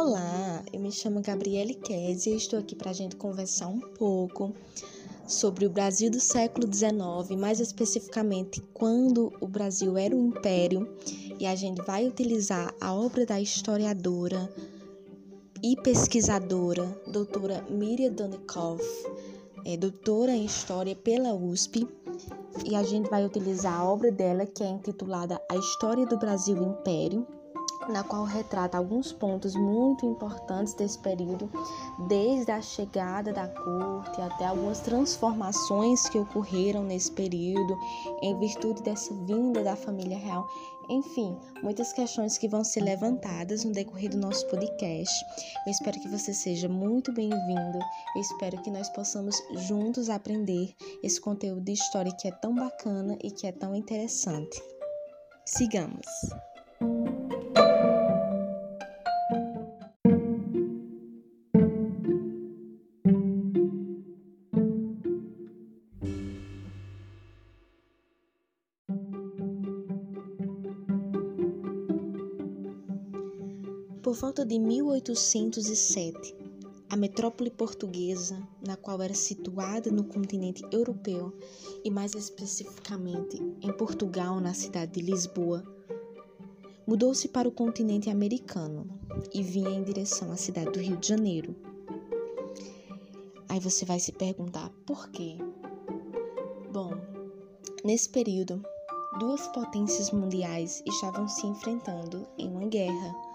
Olá, eu me chamo Gabriele Kese e estou aqui para a gente conversar um pouco sobre o Brasil do século XIX, mais especificamente quando o Brasil era um império, e a gente vai utilizar a obra da historiadora e pesquisadora doutora Miriam Donikoff, é, doutora em História pela USP, e a gente vai utilizar a obra dela que é intitulada A História do Brasil Império na qual retrata alguns pontos muito importantes desse período, desde a chegada da corte até algumas transformações que ocorreram nesse período, em virtude dessa vinda da família real. Enfim, muitas questões que vão ser levantadas no decorrer do nosso podcast. Eu espero que você seja muito bem-vindo. Eu espero que nós possamos juntos aprender esse conteúdo de história que é tão bacana e que é tão interessante. Sigamos! Volta de 1807, a metrópole portuguesa, na qual era situada no continente europeu e mais especificamente em Portugal, na cidade de Lisboa, mudou-se para o continente americano e vinha em direção à cidade do Rio de Janeiro. Aí você vai se perguntar por quê? Bom, nesse período, duas potências mundiais estavam se enfrentando em uma guerra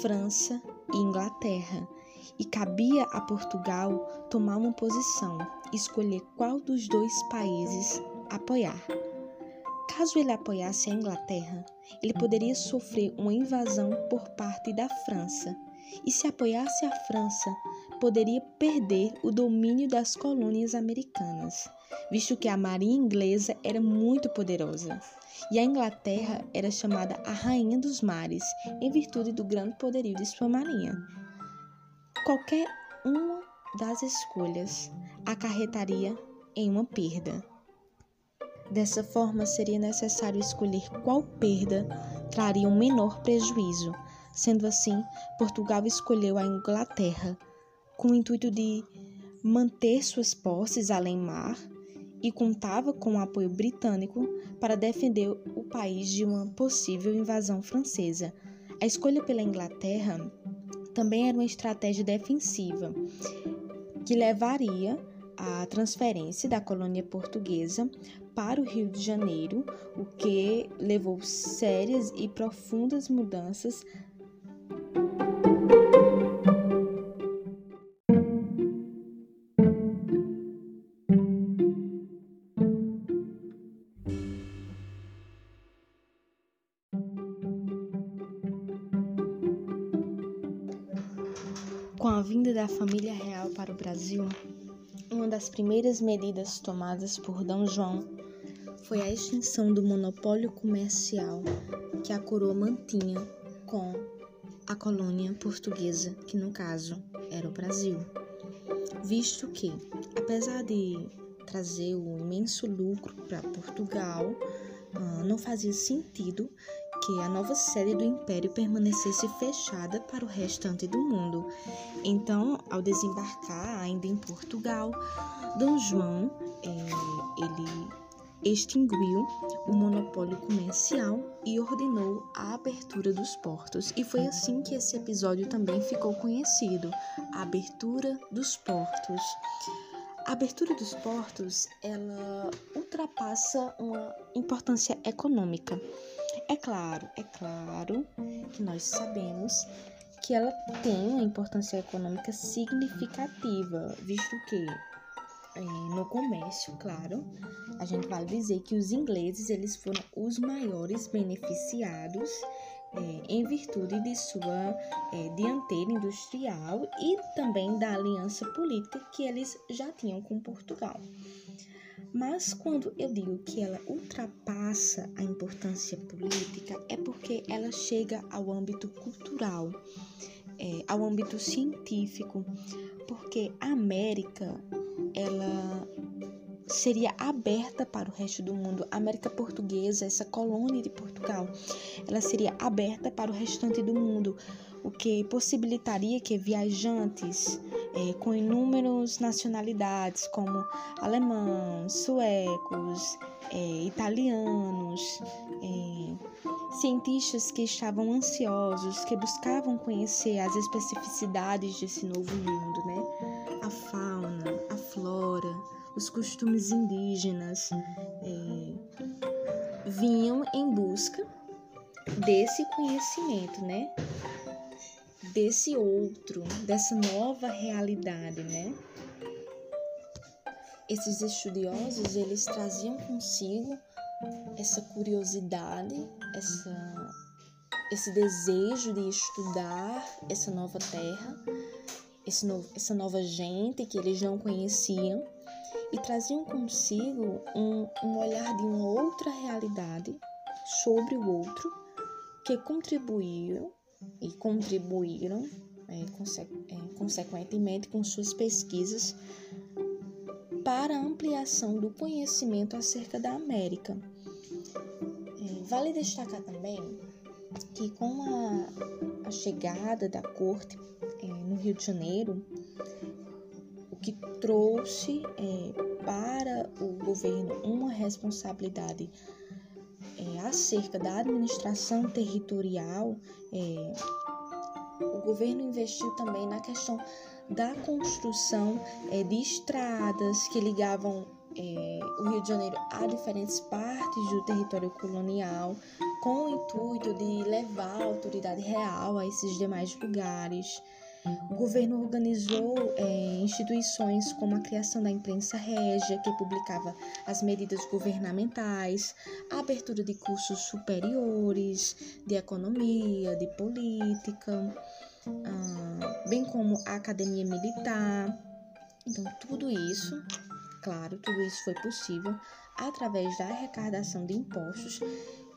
França e Inglaterra, e cabia a Portugal tomar uma posição, escolher qual dos dois países apoiar. Caso ele apoiasse a Inglaterra, ele poderia sofrer uma invasão por parte da França, e se apoiasse a França, poderia perder o domínio das colônias americanas, visto que a marinha inglesa era muito poderosa e a Inglaterra era chamada a Rainha dos Mares, em virtude do grande poderio de sua marinha. Qualquer uma das escolhas acarretaria em uma perda. Dessa forma, seria necessário escolher qual perda traria um menor prejuízo. Sendo assim, Portugal escolheu a Inglaterra com o intuito de manter suas posses além mar e contava com o apoio britânico para defender o país de uma possível invasão francesa. A escolha pela Inglaterra também era uma estratégia defensiva que levaria à transferência da colônia portuguesa para o Rio de Janeiro, o que levou sérias e profundas mudanças para o Brasil, uma das primeiras medidas tomadas por D. João foi a extinção do monopólio comercial que a coroa mantinha com a colônia portuguesa, que no caso era o Brasil. Visto que, apesar de trazer o imenso lucro para Portugal, ah, não fazia sentido que a nova sede do império permanecesse fechada para o restante do mundo. Então, ao desembarcar ainda em Portugal, Dom João é, ele extinguiu o monopólio comercial e ordenou a abertura dos portos. E foi assim que esse episódio também ficou conhecido, a abertura dos portos. A abertura dos portos, ela ultrapassa uma importância econômica. É claro, é claro que nós sabemos que ela tem uma importância econômica significativa, visto que é, no comércio, claro, a gente vai dizer que os ingleses eles foram os maiores beneficiados é, em virtude de sua é, dianteira industrial e também da aliança política que eles já tinham com Portugal. Mas quando eu digo que ela ultrapassa a importância política, é porque ela chega ao âmbito cultural, é, ao âmbito científico, porque a América ela seria aberta para o resto do mundo. A América Portuguesa, essa colônia de Portugal, ela seria aberta para o restante do mundo, o que possibilitaria que viajantes é, com inúmeras nacionalidades, como alemães, suecos, é, italianos, é, cientistas que estavam ansiosos, que buscavam conhecer as especificidades desse novo mundo, né? A fauna, os costumes indígenas, é, vinham em busca desse conhecimento, né? Desse outro, dessa nova realidade, né? Esses estudiosos, eles traziam consigo essa curiosidade, essa, esse desejo de estudar essa nova terra, esse novo, essa nova gente que eles não conheciam e traziam consigo um, um olhar de uma outra realidade sobre o outro que contribuíram e contribuíram é, conse é, consequentemente com suas pesquisas para a ampliação do conhecimento acerca da América. É, vale destacar também que com a, a chegada da corte é, no Rio de Janeiro, que trouxe é, para o governo uma responsabilidade é, acerca da administração territorial, é, o governo investiu também na questão da construção é, de estradas que ligavam é, o Rio de Janeiro a diferentes partes do território colonial, com o intuito de levar a autoridade real a esses demais lugares. O governo organizou é, instituições como a criação da imprensa régia, que publicava as medidas governamentais, a abertura de cursos superiores de economia, de política, ah, bem como a academia militar. Então, tudo isso, claro, tudo isso foi possível através da arrecadação de impostos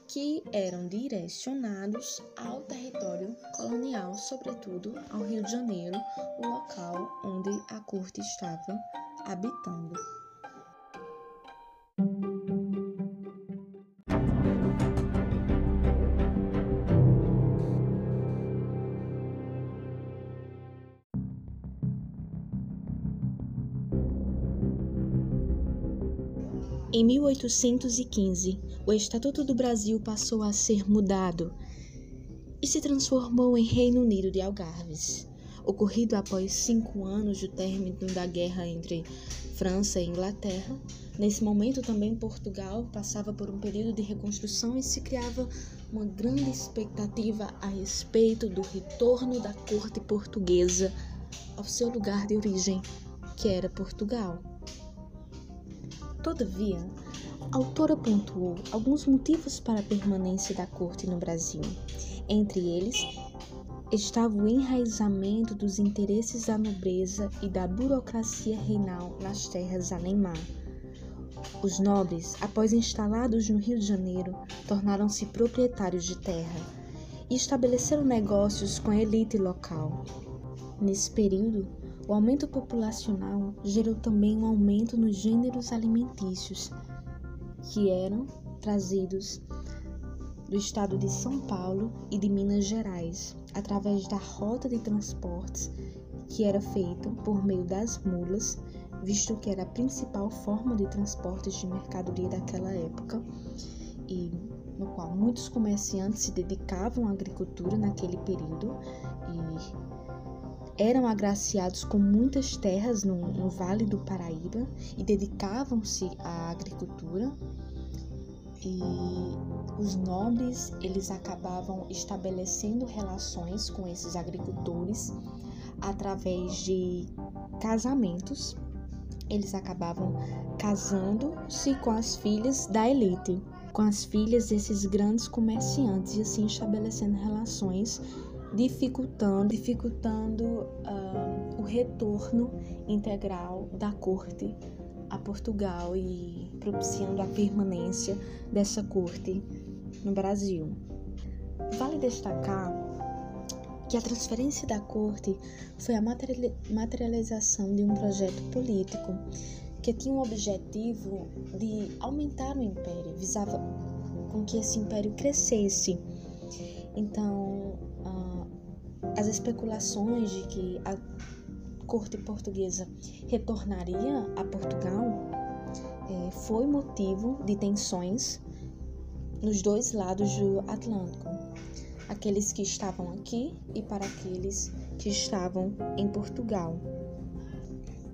que eram direcionados ao território colonial, sobretudo ao Rio de Janeiro, o local onde a corte estava habitando. Em 1815, o Estatuto do Brasil passou a ser mudado e se transformou em Reino Unido de Algarves, ocorrido após cinco anos do término da guerra entre França e Inglaterra. Nesse momento, também Portugal passava por um período de reconstrução e se criava uma grande expectativa a respeito do retorno da corte portuguesa ao seu lugar de origem, que era Portugal. Todavia, a autora pontuou alguns motivos para a permanência da corte no Brasil. Entre eles, estava o enraizamento dos interesses da nobreza e da burocracia reinal nas terras alemã. Os nobres, após instalados no Rio de Janeiro, tornaram-se proprietários de terra e estabeleceram negócios com a elite local. Nesse período, o aumento populacional gerou também um aumento nos gêneros alimentícios que eram trazidos do estado de São Paulo e de Minas Gerais, através da rota de transportes que era feita por meio das mulas, visto que era a principal forma de transportes de mercadoria daquela época, e no qual muitos comerciantes se dedicavam à agricultura naquele período e eram agraciados com muitas terras no, no Vale do Paraíba e dedicavam-se à agricultura. E os nobres, eles acabavam estabelecendo relações com esses agricultores através de casamentos. Eles acabavam casando-se com as filhas da elite, com as filhas desses grandes comerciantes e assim estabelecendo relações dificultando, dificultando uh, o retorno integral da corte a Portugal e propiciando a permanência dessa corte no Brasil. Vale destacar que a transferência da corte foi a materialização de um projeto político que tinha o objetivo de aumentar o império, visava com que esse império crescesse. Então, as especulações de que a corte portuguesa retornaria a Portugal é, foi motivo de tensões nos dois lados do Atlântico, aqueles que estavam aqui e para aqueles que estavam em Portugal.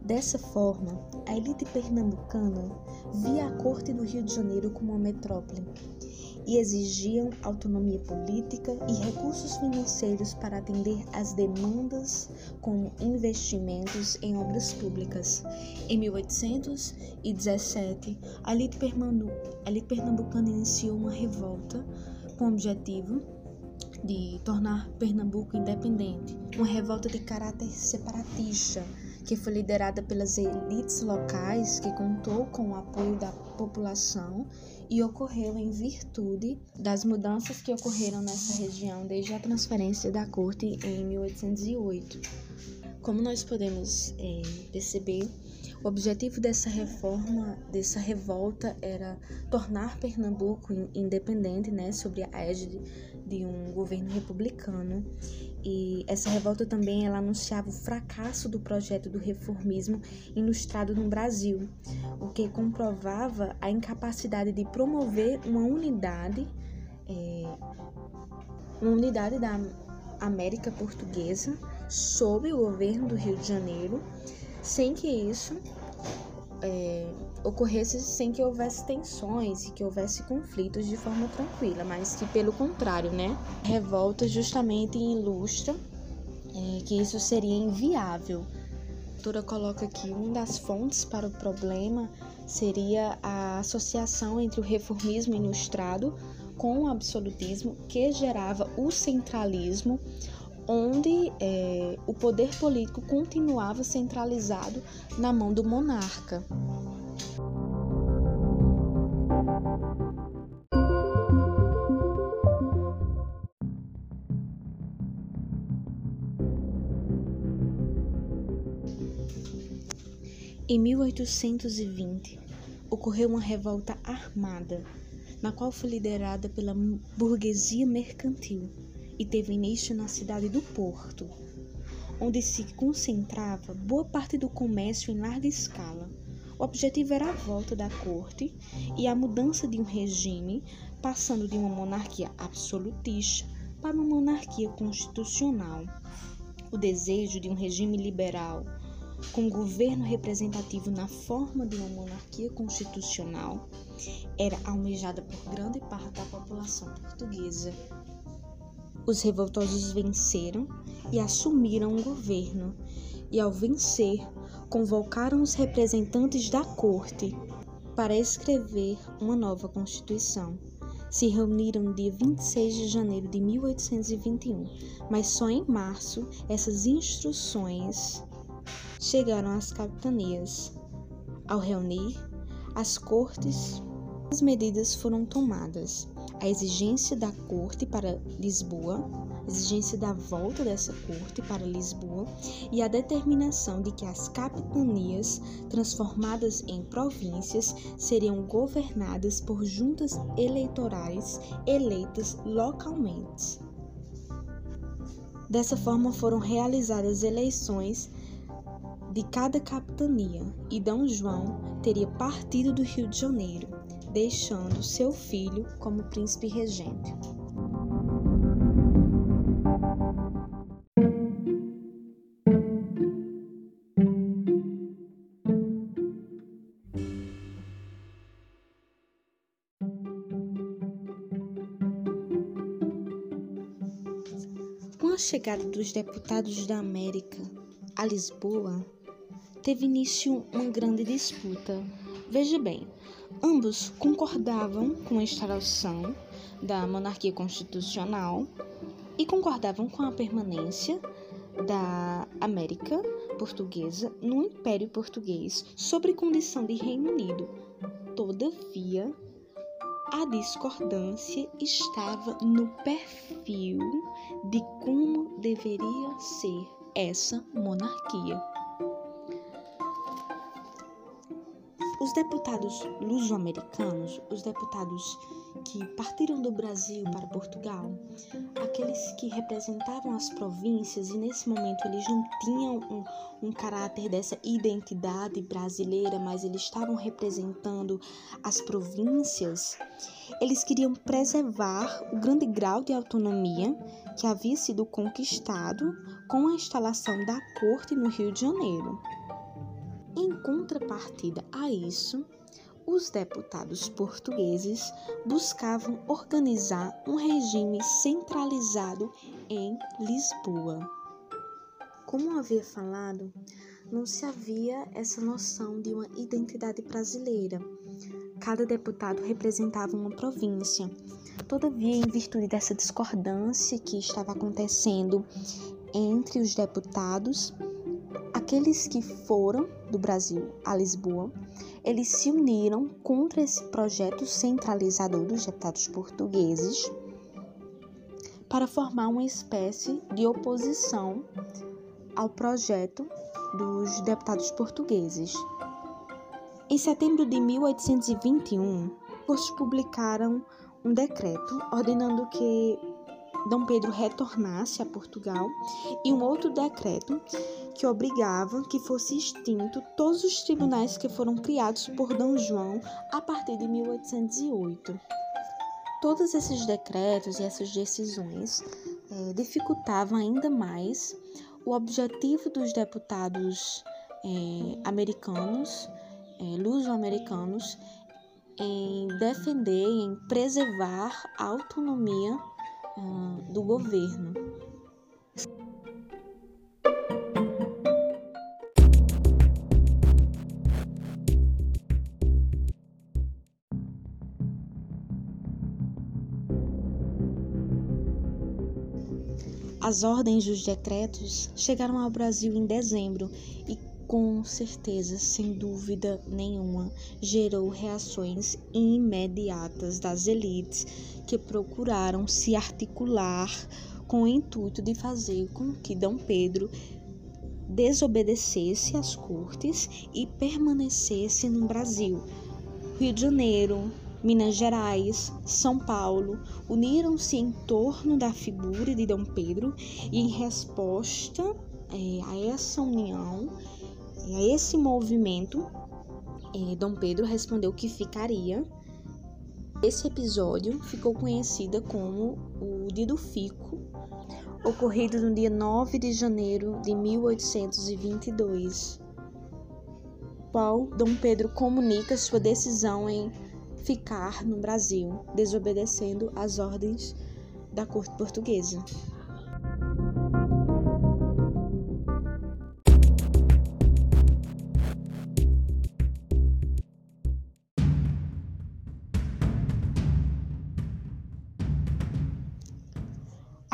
Dessa forma, a elite pernambucana via a corte do Rio de Janeiro como uma metrópole e exigiam autonomia política e recursos financeiros para atender às demandas como investimentos em obras públicas. Em 1817, a elite pernambucana iniciou uma revolta com o objetivo de tornar Pernambuco independente, uma revolta de caráter separatista que foi liderada pelas elites locais, que contou com o apoio da população e ocorreu em virtude das mudanças que ocorreram nessa região desde a transferência da corte em 1808. Como nós podemos é, perceber, o objetivo dessa reforma, dessa revolta, era tornar Pernambuco independente, né, sobre a égide de um governo republicano. E essa revolta também ela anunciava o fracasso do projeto do reformismo ilustrado no Brasil, o que comprovava a incapacidade de promover uma unidade, é, uma unidade da América Portuguesa sob o governo do Rio de Janeiro. Sem que isso é, ocorresse sem que houvesse tensões e que houvesse conflitos de forma tranquila, mas que pelo contrário, né, revolta justamente ilustra é, que isso seria inviável. A autora coloca que uma das fontes para o problema seria a associação entre o reformismo ilustrado com o absolutismo que gerava o centralismo onde é, poder político continuava centralizado na mão do monarca. Em 1820, ocorreu uma revolta armada, na qual foi liderada pela burguesia mercantil e teve início na cidade do Porto, onde se concentrava boa parte do comércio em larga escala. O objetivo era a volta da corte e a mudança de um regime, passando de uma monarquia absolutista para uma monarquia constitucional. O desejo de um regime liberal, com governo representativo na forma de uma monarquia constitucional, era almejada por grande parte da população portuguesa. Os revoltosos venceram e assumiram o governo, e ao vencer, convocaram os representantes da corte para escrever uma nova Constituição. Se reuniram no dia 26 de janeiro de 1821, mas só em março essas instruções chegaram às capitanias. Ao reunir, as cortes, as medidas foram tomadas a exigência da corte para Lisboa, a exigência da volta dessa corte para Lisboa e a determinação de que as capitanias transformadas em províncias seriam governadas por juntas eleitorais eleitas localmente. Dessa forma foram realizadas eleições de cada capitania e D. João teria partido do Rio de Janeiro deixando seu filho como príncipe regente. Com a chegada dos deputados da América a Lisboa, teve início uma grande disputa. Veja bem, Ambos concordavam com a instauração da monarquia constitucional e concordavam com a permanência da América Portuguesa no Império Português sob condição de Reino Unido. Todavia, a discordância estava no perfil de como deveria ser essa monarquia. Os deputados luso-americanos, os deputados que partiram do Brasil para Portugal, aqueles que representavam as províncias, e nesse momento eles não tinham um, um caráter dessa identidade brasileira, mas eles estavam representando as províncias, eles queriam preservar o grande grau de autonomia que havia sido conquistado com a instalação da corte no Rio de Janeiro. Em contrapartida a isso, os deputados portugueses buscavam organizar um regime centralizado em Lisboa. Como havia falado, não se havia essa noção de uma identidade brasileira. Cada deputado representava uma província. Todavia, em virtude dessa discordância que estava acontecendo entre os deputados, aqueles que foram do Brasil a Lisboa eles se uniram contra esse projeto centralizador dos deputados portugueses para formar uma espécie de oposição ao projeto dos deputados portugueses. Em setembro de 1821, os publicaram um decreto ordenando que Dom Pedro retornasse a Portugal e um outro decreto que obrigava que fosse extinto todos os tribunais que foram criados por Dom João a partir de 1808. Todos esses decretos e essas decisões é, dificultavam ainda mais o objetivo dos deputados é, americanos, é, luso-americanos, em defender, em preservar a autonomia uh, do governo. As ordens dos decretos chegaram ao Brasil em dezembro e com certeza, sem dúvida nenhuma, gerou reações imediatas das elites que procuraram se articular com o intuito de fazer com que Dom Pedro desobedecesse às cortes e permanecesse no Brasil. Rio de Janeiro, Minas Gerais, São Paulo uniram-se em torno da figura de Dom Pedro e, em resposta é, a essa união, a esse movimento, é, Dom Pedro respondeu que ficaria. Esse episódio ficou conhecida como o Dia do Fico, ocorrido no dia 9 de janeiro de 1822. Qual Dom Pedro comunica sua decisão em ficar no Brasil, desobedecendo às ordens da corte portuguesa.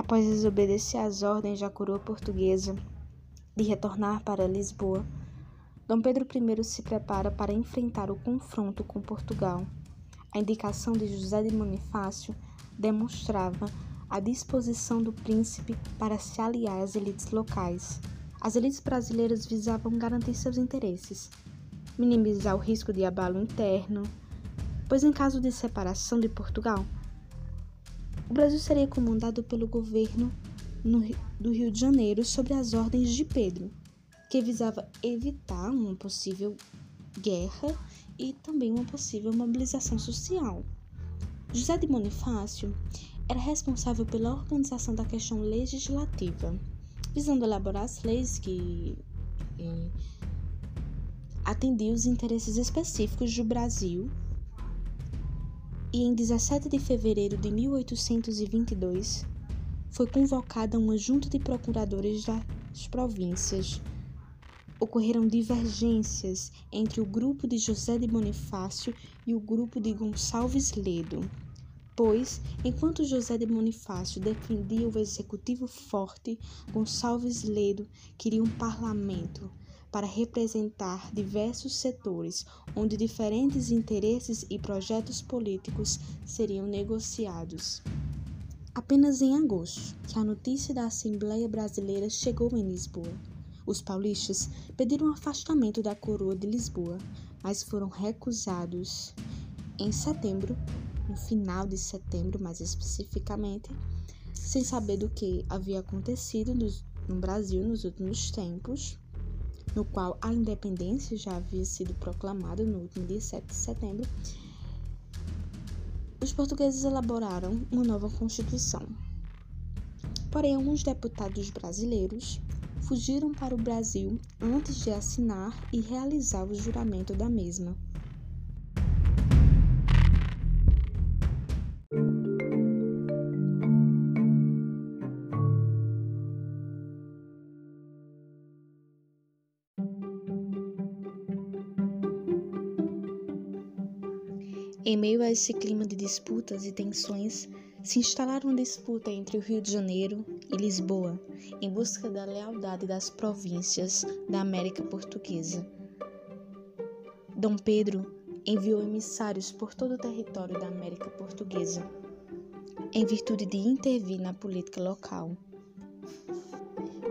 Após desobedecer às ordens da coroa portuguesa de retornar para Lisboa, Dom Pedro I se prepara para enfrentar o confronto com Portugal. A indicação de José de Bonifácio demonstrava a disposição do príncipe para se aliar às elites locais. As elites brasileiras visavam garantir seus interesses, minimizar o risco de abalo interno, pois em caso de separação de Portugal, o Brasil seria comandado pelo governo no, do Rio de Janeiro sob as ordens de Pedro, que visava evitar uma possível guerra e também uma possível mobilização social. José de Bonifácio era responsável pela organização da questão legislativa, visando elaborar as leis que eh, atendiam os interesses específicos do Brasil e em 17 de fevereiro de 1822 foi convocada uma junta de procuradores das províncias. Ocorreram divergências entre o grupo de José de Bonifácio e o grupo de Gonçalves Ledo, pois, enquanto José de Bonifácio defendia o executivo forte, Gonçalves Ledo queria um parlamento para representar diversos setores onde diferentes interesses e projetos políticos seriam negociados. Apenas em agosto que a notícia da Assembleia Brasileira chegou em Lisboa. Os paulistas pediram o afastamento da coroa de Lisboa, mas foram recusados. Em setembro, no final de setembro, mais especificamente, sem saber do que havia acontecido no Brasil nos últimos tempos, no qual a independência já havia sido proclamada no último dia 7 de setembro, os portugueses elaboraram uma nova Constituição. Porém, alguns deputados brasileiros fugiram para o Brasil antes de assinar e realizar o juramento da mesma. Em meio a esse clima de disputas e tensões, se instalaram uma disputa entre o Rio de Janeiro e Lisboa, em busca da lealdade das províncias da América Portuguesa. Dom Pedro enviou emissários por todo o território da América Portuguesa, em virtude de intervir na política local.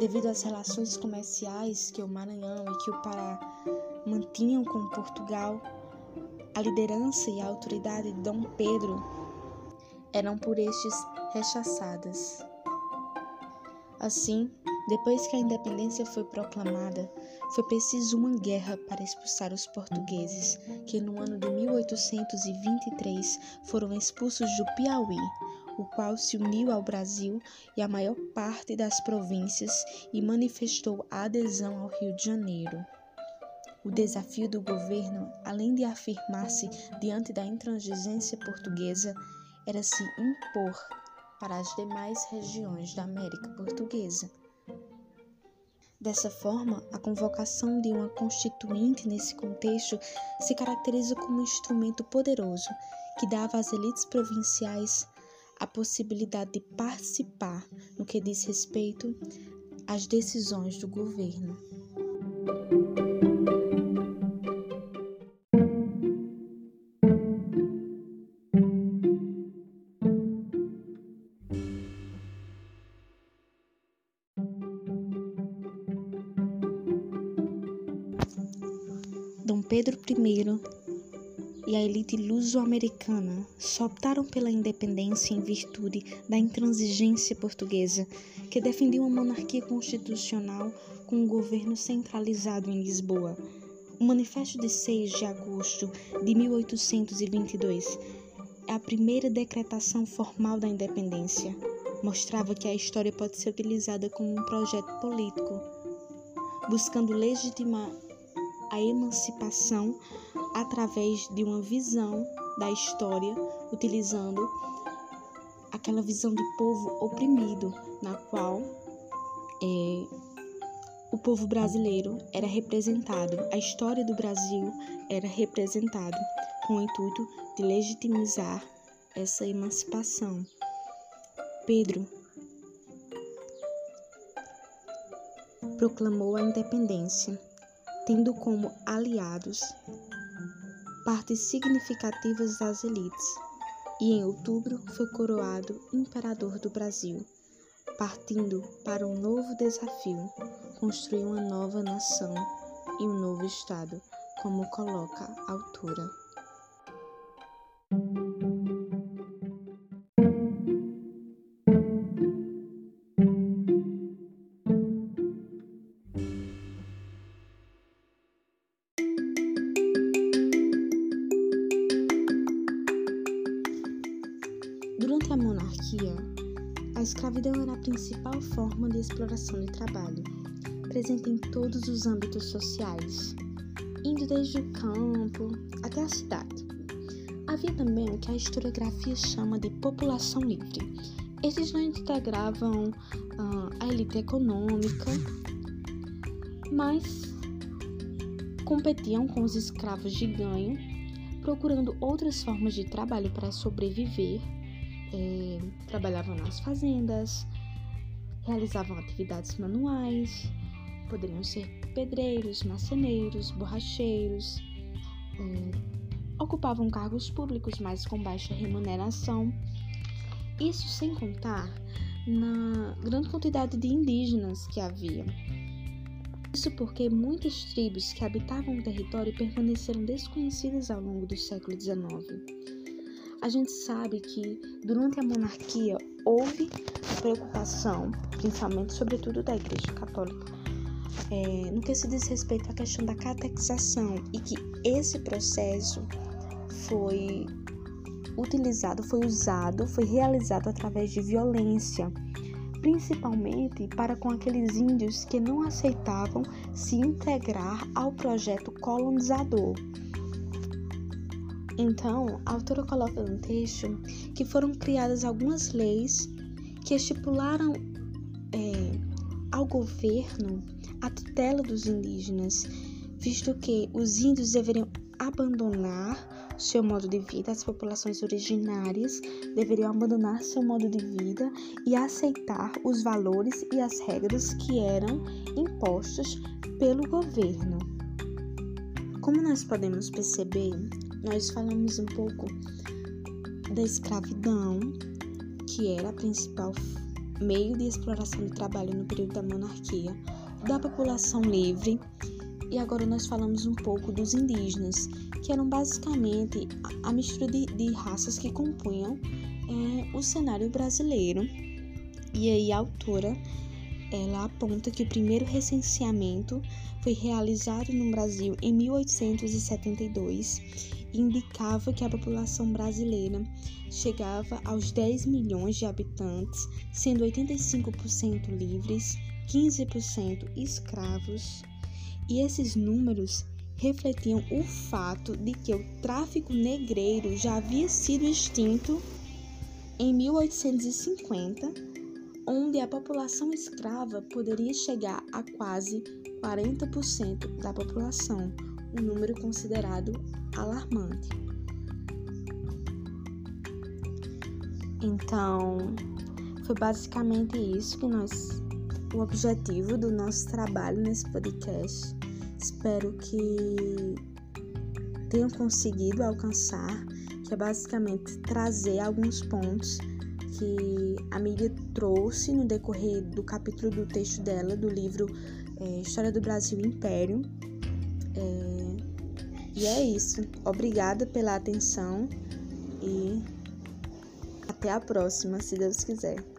Devido às relações comerciais que o Maranhão e que o Pará mantinham com Portugal, a liderança e a autoridade de Dom Pedro eram por estes rechaçadas. Assim, depois que a independência foi proclamada, foi preciso uma guerra para expulsar os portugueses, que no ano de 1823 foram expulsos do Piauí, o qual se uniu ao Brasil e à maior parte das províncias e manifestou a adesão ao Rio de Janeiro. O desafio do governo, além de afirmar-se diante da intransigência portuguesa, era se impor para as demais regiões da América Portuguesa. Dessa forma, a convocação de uma constituinte nesse contexto se caracteriza como um instrumento poderoso que dava às elites provinciais a possibilidade de participar no que diz respeito às decisões do governo. E a elite luso-americana só optaram pela independência em virtude da intransigência portuguesa, que defendia uma monarquia constitucional com um governo centralizado em Lisboa. O Manifesto de 6 de agosto de 1822 é a primeira decretação formal da independência. Mostrava que a história pode ser utilizada como um projeto político, buscando legitimar a emancipação através de uma visão da história, utilizando aquela visão de povo oprimido, na qual é, o povo brasileiro era representado, a história do Brasil era representada com o intuito de legitimizar essa emancipação. Pedro proclamou a independência tendo como aliados partes significativas das elites, e em outubro foi coroado imperador do Brasil, partindo para um novo desafio, construir uma nova nação e um novo Estado, como coloca a autora. Exploração de trabalho, presente em todos os âmbitos sociais, indo desde o campo até a cidade. Havia também o que a historiografia chama de população livre. Esses não integravam uh, a elite econômica, mas competiam com os escravos de ganho, procurando outras formas de trabalho para sobreviver é, trabalhavam nas fazendas, realizavam atividades manuais, poderiam ser pedreiros, marceneiros, borracheiros, é, ocupavam cargos públicos, mas com baixa remuneração. Isso sem contar na grande quantidade de indígenas que havia. Isso porque muitas tribos que habitavam o território permaneceram desconhecidas ao longo do século XIX. A gente sabe que durante a monarquia houve preocupação, principalmente, sobretudo da Igreja Católica, é, no que se diz respeito à questão da catequização e que esse processo foi utilizado, foi usado, foi realizado através de violência, principalmente para com aqueles índios que não aceitavam se integrar ao projeto colonizador. Então, a autora coloca no texto que foram criadas algumas leis que estipularam é, ao governo a tutela dos indígenas, visto que os índios deveriam abandonar seu modo de vida, as populações originárias deveriam abandonar seu modo de vida e aceitar os valores e as regras que eram impostos pelo governo. Como nós podemos perceber, nós falamos um pouco da escravidão, que era a principal meio de exploração do trabalho no período da monarquia, da população livre, e agora nós falamos um pouco dos indígenas, que eram basicamente a mistura de, de raças que compunham é, o cenário brasileiro. E aí a autora ela aponta que o primeiro recenseamento foi realizado no Brasil em 1872 e indicava que a população brasileira chegava aos 10 milhões de habitantes, sendo 85% livres, 15% escravos. E esses números refletiam o fato de que o tráfico negreiro já havia sido extinto em 1850, onde a população escrava poderia chegar a quase 40% da população, um número considerado alarmante. Então, foi basicamente isso que nós o objetivo do nosso trabalho nesse podcast Espero que tenham conseguido alcançar, que é basicamente trazer alguns pontos que a mídia trouxe no decorrer do capítulo do texto dela, do livro é, História do Brasil Império. É, e é isso. Obrigada pela atenção e até a próxima, se Deus quiser.